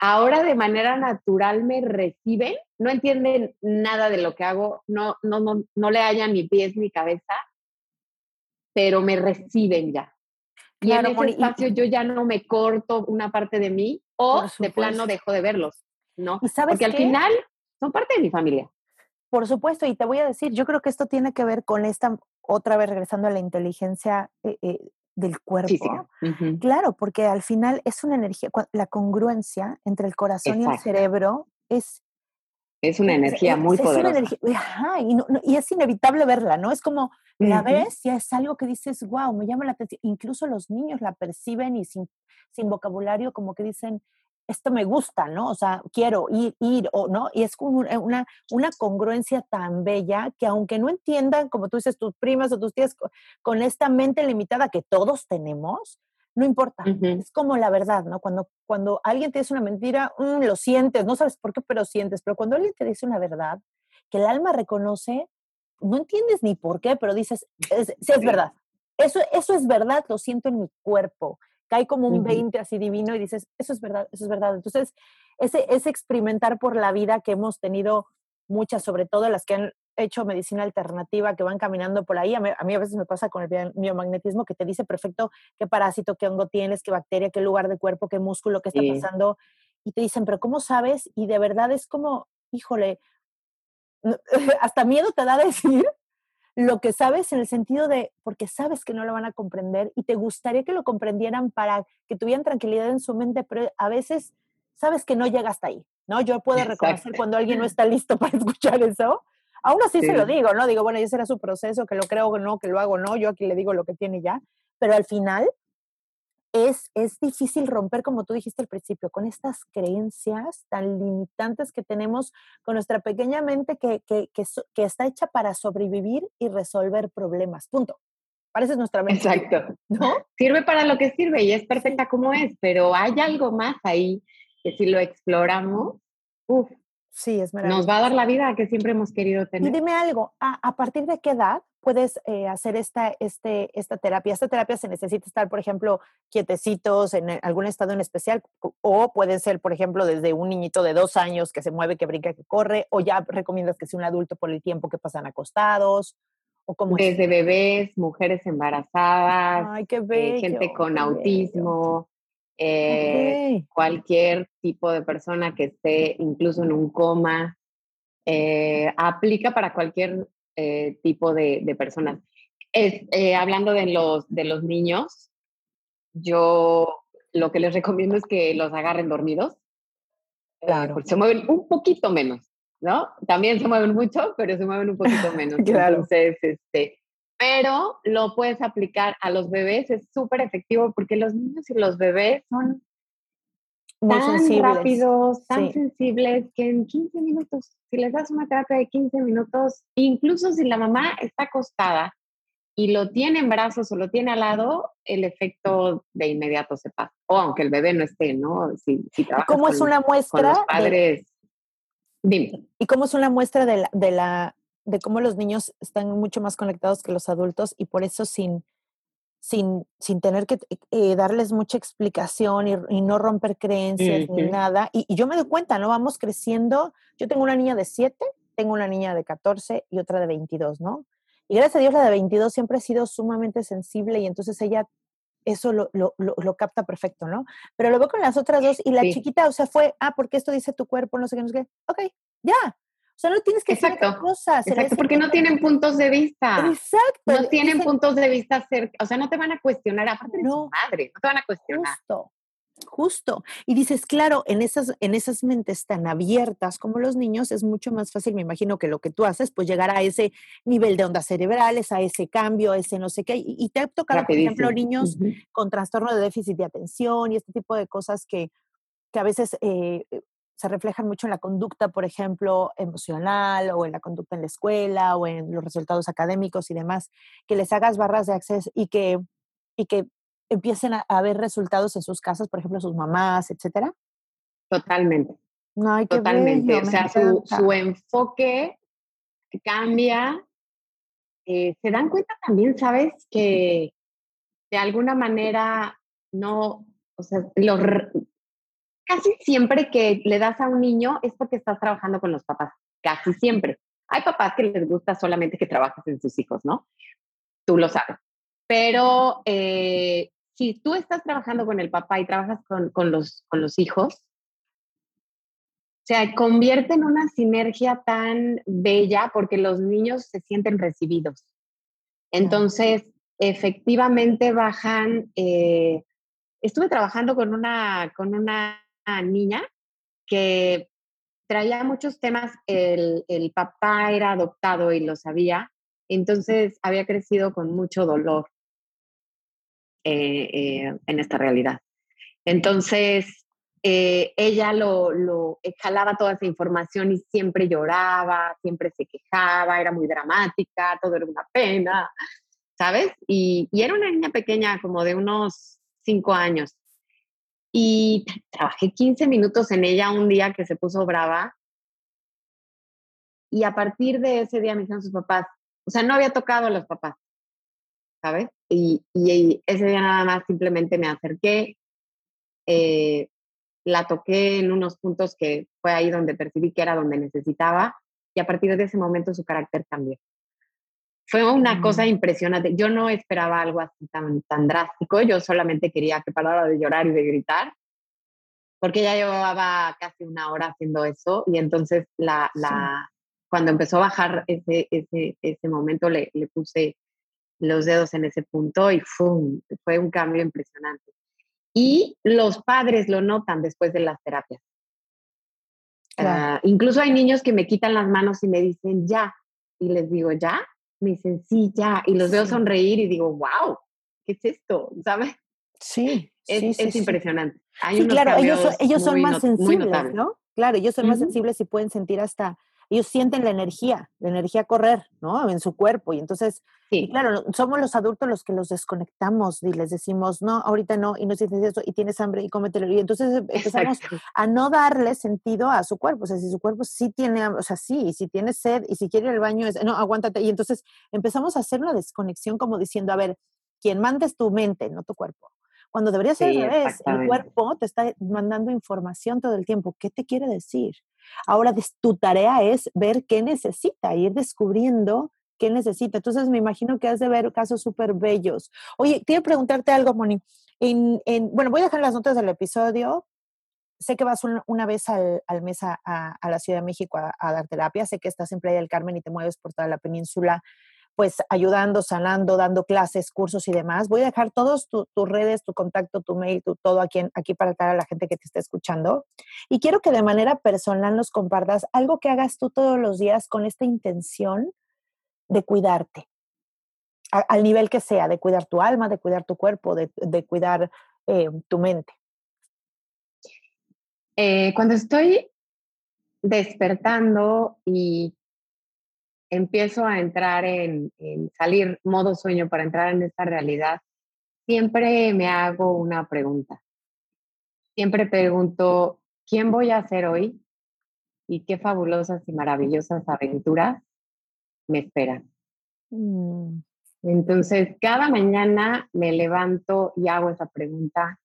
ahora de manera natural me reciben, no entienden nada de lo que hago, no, no, no, no le hallan ni pies ni cabeza, pero me reciben ya. Y en ese espacio yo ya no me corto una parte de mí o de plano dejo de verlos, ¿no? Porque al final son parte de mi familia. Por supuesto, y te voy a decir, yo creo que esto tiene que ver con esta, otra vez regresando a la inteligencia eh, eh, del cuerpo. Claro, porque al final es una energía, la congruencia entre el corazón y el cerebro es... Es una energía muy poderosa. y, es inevitable verla, ¿no? Es como, la ves y es algo que dices, wow, me llama la atención. Incluso los niños la perciben y sin, sin vocabulario como que dicen, esto me gusta, ¿no? O sea, quiero ir, ir, o no, y es como una, una congruencia tan bella que aunque no entiendan, como tú dices, tus primas o tus tías, con esta mente limitada que todos tenemos, no importa, es como la verdad, ¿no? Cuando, cuando alguien te dice una mentira, mm, lo sientes, no sabes por qué, pero sientes, pero cuando alguien te dice una verdad, que el alma reconoce, no entiendes ni por qué, pero dices, sí es verdad, eso, eso es verdad, lo siento en mi cuerpo cae como un 20 así divino y dices, eso es verdad, eso es verdad. Entonces, ese, ese experimentar por la vida que hemos tenido muchas, sobre todo las que han hecho medicina alternativa, que van caminando por ahí. A mí, a, veces me pasa con el biomagnetismo que te dice perfecto qué parásito, qué hongo tienes, qué bacteria, qué lugar de cuerpo, qué músculo, qué está pasando. Y te dicen, pero ¿cómo sabes? Y de verdad es como, híjole, hasta miedo te da decir lo que sabes en el sentido de, porque sabes que no lo van a comprender y te gustaría que lo comprendieran para que tuvieran tranquilidad en su mente, pero a veces sabes que no llega hasta ahí. ¿no? Yo puedo reconocer cuando alguien no está listo para escuchar eso. Aún así se lo digo, ¿no? Digo, bueno, ese era su proceso, que lo creo o no, que lo hago o no, yo aquí le digo lo que tiene ya, pero al final es, es difícil romper, como tú dijiste al principio, con estas creencias tan limitantes que tenemos con nuestra pequeña mente que, que, que, está hecha para sobrevivir y resolver problemas. Punto. Parece nuestra mente. Exacto. ¿No? Sirve para lo que sirve y es perfecta como es, pero hay algo más ahí que si lo exploramos, uff, Sí, es Nos va a dar la vida que siempre hemos querido tener. Y dime algo, ¿a, partir de qué edad puedes eh, hacer esta, este, esta terapia? ¿Esta terapia se necesita estar, por ejemplo, quietecitos en algún estado en especial? ¿O puede ser, por ejemplo, desde un niñito de dos años que se mueve, que brinca, que corre? ¿O ya recomiendas que sea un adulto por el tiempo que pasan acostados? ¿O cómo desde bebés, mujeres embarazadas, Ay, qué eh, gente con autismo. Eh, cualquier tipo de persona que esté incluso en un coma, eh, aplica para cualquier eh, tipo de, de, personas. Es, hablando de los, de los niños, yo lo que les recomiendo es que los agarren dormidos. Claro. Porque se mueven un poquito menos, ¿no? También se mueven mucho, pero se mueven un poquito menos. claro. Entonces, este, pero lo puedes aplicar a los bebés, es súper efectivo porque los niños y los bebés son tan rápidos, tan sensibles, que en 15 minutos, si les das una terapia de 15 minutos, incluso si la mamá está acostada y lo tiene en brazos o lo tiene al lado, el efecto de inmediato se pasa. O aunque el bebé no esté, ¿no? Si, si ¿Cómo es una muestra? Con padres. Dime. ¿Y cómo es una muestra de de la de cómo los niños están mucho más conectados que los adultos y por eso sin, sin, sin tener que eh, darles mucha explicación y, no romper creencias ni nada. Y, yo me doy cuenta, ¿no? Vamos creciendo. Yo tengo una niña de 7, tengo una niña de 14 y otra de 22, ¿no? Y gracias a Dios la de 22 siempre ha sido sumamente sensible y entonces ella eso lo, lo, lo, capta perfecto, ¿no? Pero lo veo con las otras dos y la chiquita, o sea, fue, ah, porque esto dice tu cuerpo, no sé qué, no sé qué. Ok, ya, sea, no tienes que exacto, hacer cosas. Exacto, porque no tienen puntos de vista. Exacto. No tienen puntos de vista cerca. O sea, no te van a cuestionar, aparte de no, madre, no te van a cuestionar. Justo. Justo. Y dices, claro, en esas, en esas mentes tan abiertas como los niños es mucho más fácil, me imagino, que lo que tú haces, pues llegar a ese nivel de ondas cerebrales, a ese cambio, a ese no sé qué. Y, te ha tocado, por ejemplo, niños con trastorno de déficit de atención y este tipo de cosas que, que a veces eh, se reflejan mucho en la conducta, por ejemplo, emocional o en la conducta en la escuela o en los resultados académicos y demás, que les hagas barras de acceso y que, y que empiecen a, ver resultados en sus casas, por ejemplo, sus mamás, etcétera? Totalmente. No, Totalmente. o sea, su, enfoque cambia. Eh, se dan cuenta también, ¿sabes? Que de alguna manera no, o sea, los, casi siempre que le das a un niño es porque estás trabajando con los papás, casi siempre. Hay papás que les gusta solamente que trabajes en sus hijos, ¿no? Tú lo sabes. Pero eh, si tú estás trabajando con el papá y trabajas con, con, los, con los hijos, se convierte en una sinergia tan bella porque los niños se sienten recibidos. Entonces, efectivamente bajan. Eh, estuve trabajando con una, con una niña que traía muchos temas, el, el, papá era adoptado y lo sabía, entonces había crecido con mucho dolor eh, eh, en esta realidad. Entonces, eh, ella lo, lo jalaba toda esa información y siempre lloraba, siempre se quejaba, era muy dramática, todo era una pena, ¿sabes? Y, y era una niña pequeña, como de unos cinco años. Y trabajé 15 minutos en ella un día que se puso brava. Y a partir de ese día me dijeron sus papás, o sea, no había tocado a los papás, ¿sabes? Y, y ese día nada más simplemente me acerqué, eh, la toqué en unos puntos que fue ahí donde percibí que era donde necesitaba y a partir de ese momento su carácter cambió. Fue una cosa mm. impresionante. Yo no esperaba algo así tan, tan drástico. Yo solamente quería que parara de llorar y de gritar, porque ya llevaba casi una hora haciendo eso. Y entonces, la, la, cuando empezó a bajar ese, ese, ese momento, le, le, puse los dedos en ese punto y ¡fum! fue un cambio impresionante. Y los padres lo notan después de las terapias. Ah, incluso hay niños que me quitan las manos y me dicen ya. Y les digo, ¿ya? Me dicen, sí, ya. Y los veo sonreír y digo, wow, ¿qué es esto? ¿Sabes? Sí. Es, sí, es impresionante. Hay Sí, unos claro, ellos son, ellos son más sensibles. ¿no? Claro, ellos son más sensibles y pueden sentir hasta, ellos sienten la energía, la energía correr, ¿no? En su cuerpo. Y entonces, y claro, somos los adultos los que los desconectamos y les decimos, no, ahorita no, y no sientes eso, y tienes hambre, y cómetelo. Y entonces em- empezamos Exacto. a no darle sentido a su cuerpo. O sea, si su cuerpo sí tiene, hambre, o sea, sí, y si tiene sed, y si quiere ir al baño, es, no, aguántate. Y entonces empezamos a hacer una desconexión como diciendo, a ver, quien manda es tu mente, no tu cuerpo. Cuando debería ser Sí, al revés, el cuerpo te está mandando información todo el tiempo. ¿Qué te quiere decir? Ahora tu tarea es ver qué necesita, ir descubriendo qué necesita. Entonces me imagino que has de ver casos súper bellos. Oye, quiero preguntarte algo, Moni. En, en- bueno, voy a dejar las notas del episodio. Sé que vas un- una vez al, al mes a, a- a la Ciudad de México a, a dar terapia. Sé que estás en Playa del Carmen y te mueves por toda la península pues ayudando, sanando, dando clases, cursos y demás. Voy a dejar todos tu- tus redes, tu contacto, tu mail, todo aquí, aquí para a la gente que te está escuchando. Y quiero que de manera personal nos compartas algo que hagas tú todos los días con esta intención de cuidarte, al nivel que sea, de cuidar tu alma, de cuidar tu cuerpo, de, de cuidar eh, tu mente. Eh, cuando estoy despertando y empiezo a entrar en, en salir modo sueño para entrar en esta realidad, siempre me hago una pregunta. Siempre pregunto, ¿quién voy a ser hoy? Y qué fabulosas y maravillosas aventuras me esperan. Mm, Entonces, cada mañana me levanto y hago esa pregunta.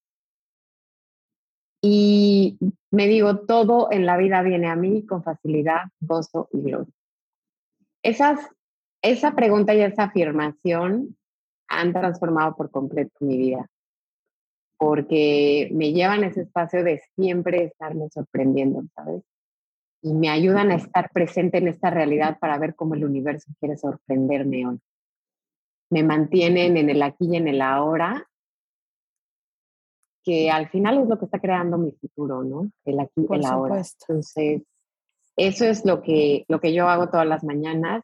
Y me digo, todo en la vida viene a mí con facilidad, gozo y gloria. Esas, esa pregunta y esa afirmación han transformado por completo mi vida, porque me llevan a ese espacio de siempre estarme sorprendiendo, ¿sabes? Y me ayudan a estar presente en esta realidad para ver cómo el universo quiere sorprenderme hoy me mantienen en el aquí y en el ahora, que al final es lo que está creando mi futuro, ¿no? El aquí y Por el ahora. supuesto. Entonces, eso es lo que, lo que yo hago todas las mañanas.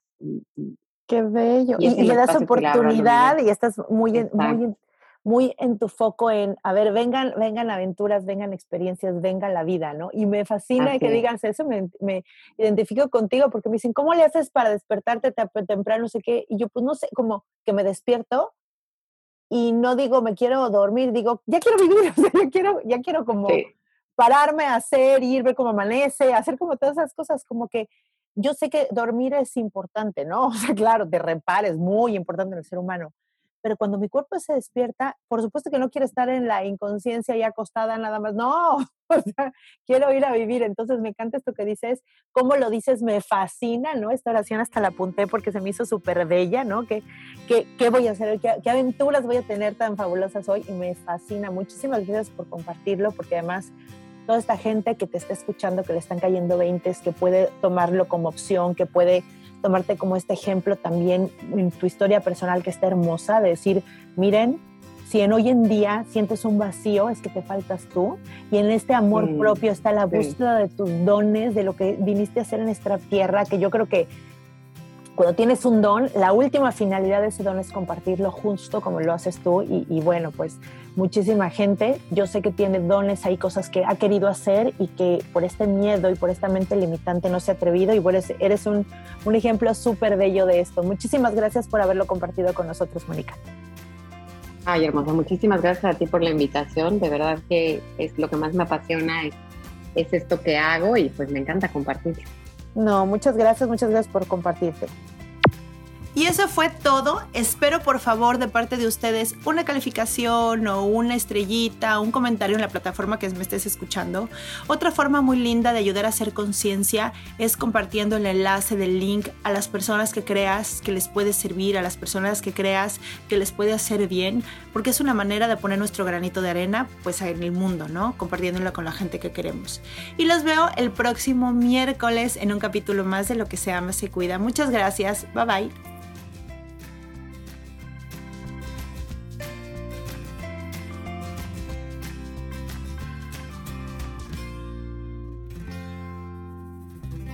Qué bello. Y Y, le das oportunidad y estás muy en, muy, muy en tu foco en, a ver, vengan, vengan aventuras, vengan experiencias, venga la vida, ¿no? Y me fascina Así que es. digas eso, me, me identifico contigo porque me dicen, ¿cómo le haces para despertarte te- temprano? No sé qué. Y yo, pues no sé, como que me despierto y no digo, me quiero dormir, digo, ya quiero vivir, o sea, ya quiero, ya quiero como Sí. Pararme a hacer, ir, ver cómo amanece, hacer como todas esas cosas, como que yo sé que dormir es importante, ¿no? O sea, claro, te repara, es muy importante en el ser humano. Pero cuando mi cuerpo se despierta, por supuesto que no quiero estar en la inconsciencia y acostada nada más. No, quiero ir a vivir. Entonces me encanta esto que dices. Cómo lo dices, me fascina, ¿no? Esta oración hasta la apunté porque se me hizo súper bella, ¿no? ¿Qué, qué, qué voy a hacer? ¿Qué, ¿Qué aventuras voy a tener tan fabulosas hoy? Y me fascina. Muchísimas gracias por compartirlo porque además toda esta gente que te está escuchando, que le están cayendo 20, que puede tomarlo como opción, que puede tomarte como este ejemplo también en tu historia personal que está hermosa, de decir, miren, si en hoy en día sientes un vacío, es que te faltas tú, y en este amor Sí, propio está la sí. búsqueda de tus dones, de lo que viniste a hacer en esta tierra, que yo creo que cuando tienes un don, la última finalidad de ese don es compartirlo justo como lo haces tú, y, bueno, pues muchísima gente, yo sé que tiene dones, hay cosas que ha querido hacer y que por este miedo y por esta mente limitante no se ha atrevido y bueno, eres, eres un, un ejemplo súper bello de esto. Muchísimas gracias por haberlo compartido con nosotros, Mónica. Ay, hermosa, muchísimas gracias a ti por la invitación. De verdad que es lo que más me apasiona, es, es esto que hago y pues me encanta compartirlo. No, muchas gracias, muchas gracias por compartirte. Y eso fue todo. Espero por favor de parte de ustedes una calificación o una estrellita, un comentario en la plataforma que me estés escuchando. Otra forma muy linda de ayudar a hacer conciencia es compartiendo el enlace del link a las personas que creas que les puede servir, a las personas que creas que les puede hacer bien, porque es una manera de poner nuestro granito de arena pues en el mundo, ¿no? Compartiéndolo con la gente que queremos. Y los veo el próximo miércoles en un capítulo más de Lo que se ama se cuida. Muchas gracias. Bye bye.